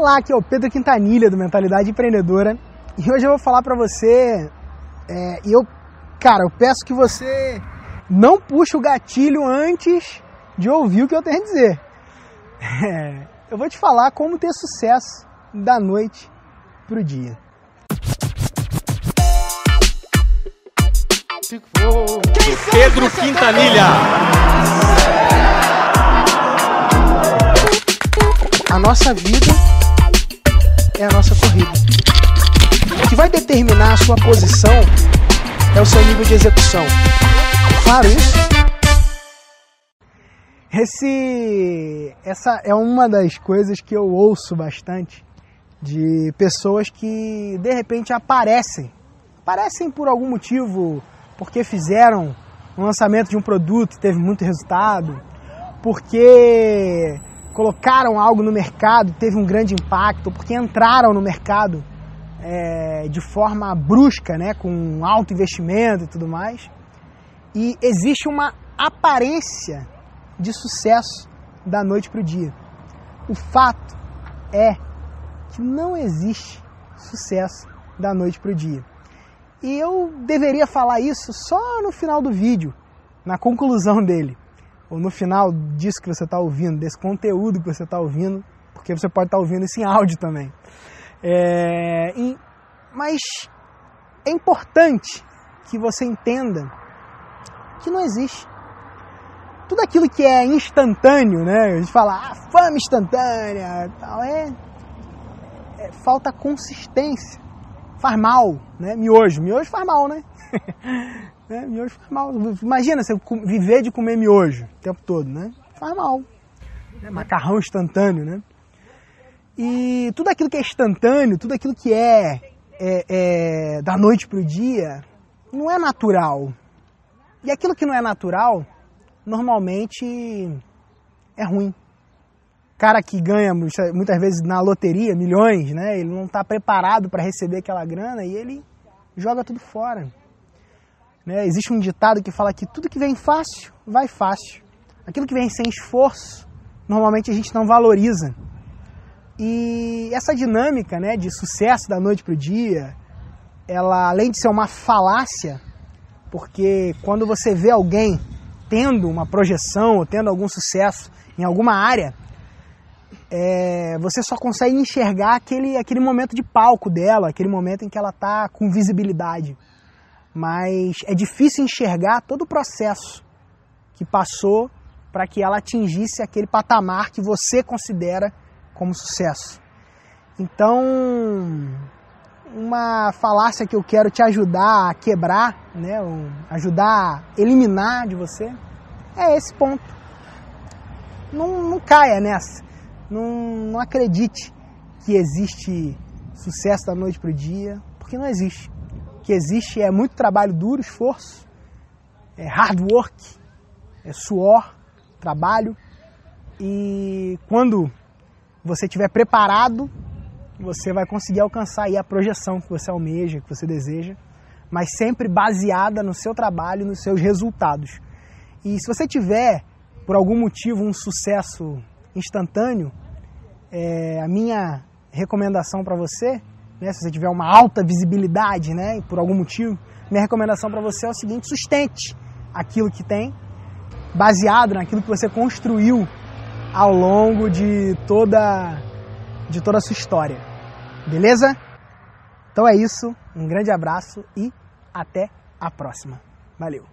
Olá, aqui é o Pedro Quintanilha do Mentalidade Empreendedora e hoje eu vou falar para você é, e eu, cara, eu peço que você não puxe o gatilho antes de ouvir o que eu tenho a dizer. É, eu vou te falar como ter sucesso da noite pro dia. Pedro Quintanilha. A nossa vida é a nossa corrida. O que vai determinar a sua posição é o seu nível de execução. Claro isso? Esse, essa é uma das coisas que eu ouço bastante de pessoas que de repente aparecem, aparecem por algum motivo, porque fizeram um lançamento de um produto e teve muito resultado, porque colocaram algo no mercado, teve um grande impacto, porque entraram no mercado é, de forma brusca, né, com alto investimento e tudo mais. E existe uma aparência de sucesso da noite para o dia. O fato é que não existe sucesso da noite para o dia. E eu deveria falar isso só no final do vídeo, na conclusão dele ou no final disso que você está ouvindo, desse conteúdo que você está ouvindo, porque você pode estar tá ouvindo isso em áudio também. É, e, mas é importante que você entenda que não existe. Tudo aquilo que é instantâneo, né? A gente fala, ah, fama instantânea, tal, é, é falta consistência. Faz mal, né? Miojo, miojo faz mal, né? Né? Miojo faz mal. Imagina você viver de comer miojo o tempo todo, né? Faz mal. Né? Macarrão instantâneo, né? E tudo aquilo que é instantâneo, tudo aquilo que é, é, é da noite para o dia, não é natural. E aquilo que não é natural, normalmente é ruim. Cara que ganha muitas vezes na loteria milhões, né? Ele não está preparado para receber aquela grana e ele joga tudo fora. Né? Existe um ditado que fala que tudo que vem fácil, vai fácil. Aquilo que vem sem esforço, normalmente a gente não valoriza. E essa dinâmica né, de sucesso da noite para o dia, ela além de ser uma falácia, porque quando você vê alguém tendo uma projeção ou tendo algum sucesso em alguma área, é, você só consegue enxergar aquele, aquele momento de palco dela, aquele momento em que ela está com visibilidade mas é difícil enxergar todo o processo que passou para que ela atingisse aquele patamar que você considera como sucesso. Então, uma falácia que eu quero te ajudar a quebrar, né, ajudar a eliminar de você, é esse ponto. Não, não caia nessa. Não, não acredite que existe sucesso da noite para o dia, porque não existe que existe é muito trabalho duro, esforço, é hard work, é suor, trabalho. E quando você estiver preparado, você vai conseguir alcançar a projeção que você almeja, que você deseja, mas sempre baseada no seu trabalho, nos seus resultados. E se você tiver, por algum motivo, um sucesso instantâneo, é, a minha recomendação para você né, se você tiver uma alta visibilidade, né, por algum motivo, minha recomendação para você é o seguinte: sustente aquilo que tem, baseado naquilo que você construiu ao longo de toda de toda a sua história. Beleza? Então é isso, um grande abraço e até a próxima. Valeu.